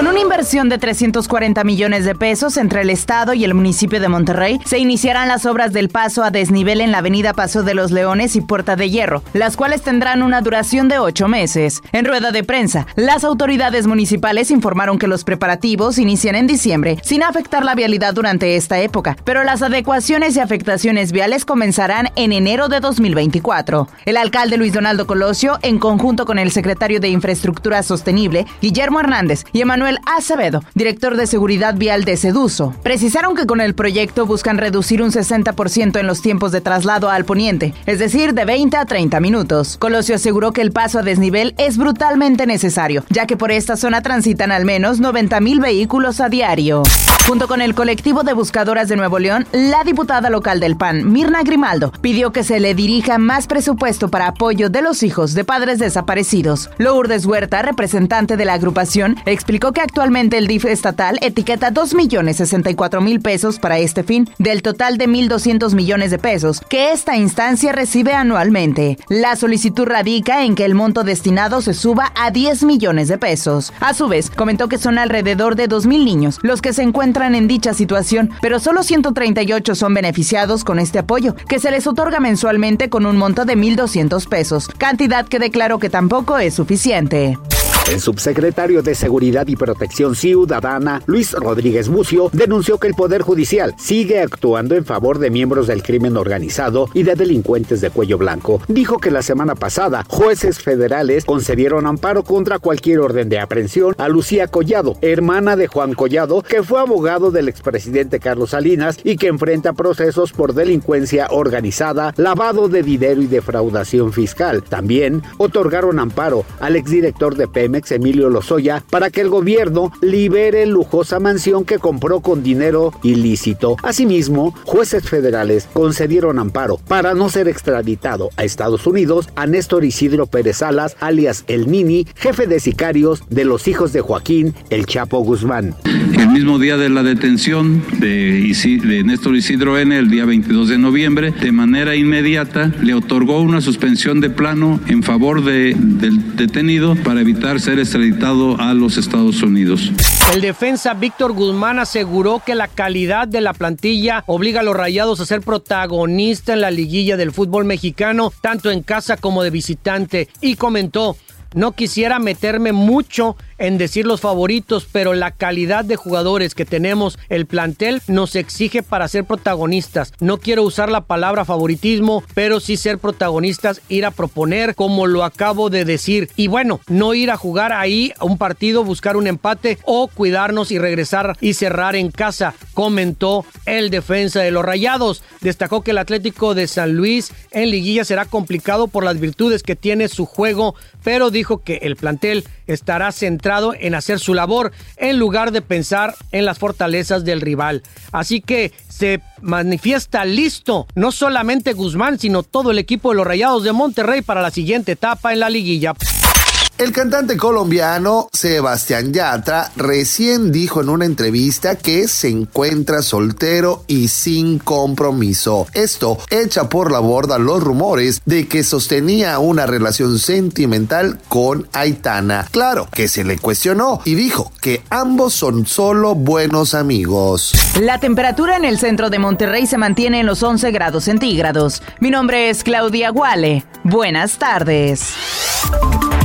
Con una inversión de 340 millones de pesos entre el Estado y el municipio de Monterrey, se iniciarán las obras del paso a desnivel en la avenida Paso de los Leones y Puerta de Hierro, las cuales tendrán una duración de ocho meses. En rueda de prensa, las autoridades municipales informaron que los preparativos inician en diciembre, sin afectar la vialidad durante esta época, pero las adecuaciones y afectaciones viales comenzarán en enero de 2024. El alcalde Luis Donaldo Colosio, en conjunto con el secretario de Infraestructura Sostenible, Guillermo Hernández y Emanuel Manuel Acevedo, director de Seguridad Vial de Seduso. Precisaron que con el proyecto buscan reducir un 60% en los tiempos de traslado al poniente, es decir, de 20 a 30 minutos. Colosio aseguró que el paso a desnivel es brutalmente necesario, ya que por esta zona transitan al menos 90 mil vehículos a diario. Junto con el colectivo de buscadoras de Nuevo León, la diputada local del PAN, Mirna Grimaldo, pidió que se le dirija más presupuesto para apoyo de los hijos de padres desaparecidos. Lourdes Huerta, representante de la agrupación, explicó que actualmente el DIF estatal etiqueta 2 millones 64 mil pesos para este fin, del total de 1.200 millones de pesos que esta instancia recibe anualmente. La solicitud radica en que el monto destinado se suba a 10 millones de pesos. A su vez, comentó que son alrededor de 2.000 niños los que se encuentran en dicha situación, pero solo 138 son beneficiados con este apoyo, que se les otorga mensualmente con un monto de 1.200 pesos, cantidad que declaró que tampoco es suficiente. El subsecretario de Seguridad y Protección Ciudadana, Luis Rodríguez Mucio, denunció que el Poder Judicial sigue actuando en favor de miembros del crimen organizado y de delincuentes de cuello blanco. Dijo que la semana pasada jueces federales concedieron amparo contra cualquier orden de aprehensión a Lucía Collado, hermana de Juan Collado, que fue abogado del expresidente Carlos Salinas y que enfrenta procesos por delincuencia organizada, lavado de dinero y defraudación fiscal. También otorgaron amparo al exdirector de Pemex Emilio Lozoya para que el gobierno libere lujosa mansión que compró con dinero ilícito. Asimismo, jueces federales concedieron amparo para no ser extraditado a Estados Unidos a Néstor Isidro Pérez Salas, alias El Nini, jefe de sicarios de los hijos de Joaquín El Chapo Guzmán. El mismo día de la detención de, de Néstor Isidro N, el día 22 de noviembre, de manera inmediata le otorgó una suspensión de plano en favor de, del detenido para evitar ser extraditado a los Estados Unidos. El defensa Víctor Guzmán aseguró que la calidad de la plantilla obliga a los rayados a ser protagonista en la liguilla del fútbol mexicano, tanto en casa como de visitante, y comentó, no quisiera meterme mucho en decir los favoritos, pero la calidad de jugadores que tenemos, el plantel, nos exige para ser protagonistas. No quiero usar la palabra favoritismo, pero sí ser protagonistas, ir a proponer, como lo acabo de decir. Y bueno, no ir a jugar ahí un partido, buscar un empate o cuidarnos y regresar y cerrar en casa, comentó el defensa de los Rayados. Destacó que el Atlético de San Luis en liguilla será complicado por las virtudes que tiene su juego, pero dijo que el plantel estará centrado en hacer su labor en lugar de pensar en las fortalezas del rival. Así que se manifiesta listo no solamente Guzmán, sino todo el equipo de los Rayados de Monterrey para la siguiente etapa en la liguilla. El cantante colombiano Sebastián Yatra recién dijo en una entrevista que se encuentra soltero y sin compromiso. Esto echa por la borda los rumores de que sostenía una relación sentimental con Aitana. Claro que se le cuestionó y dijo que ambos son solo buenos amigos. La temperatura en el centro de Monterrey se mantiene en los 11 grados centígrados. Mi nombre es Claudia Guale. Buenas tardes.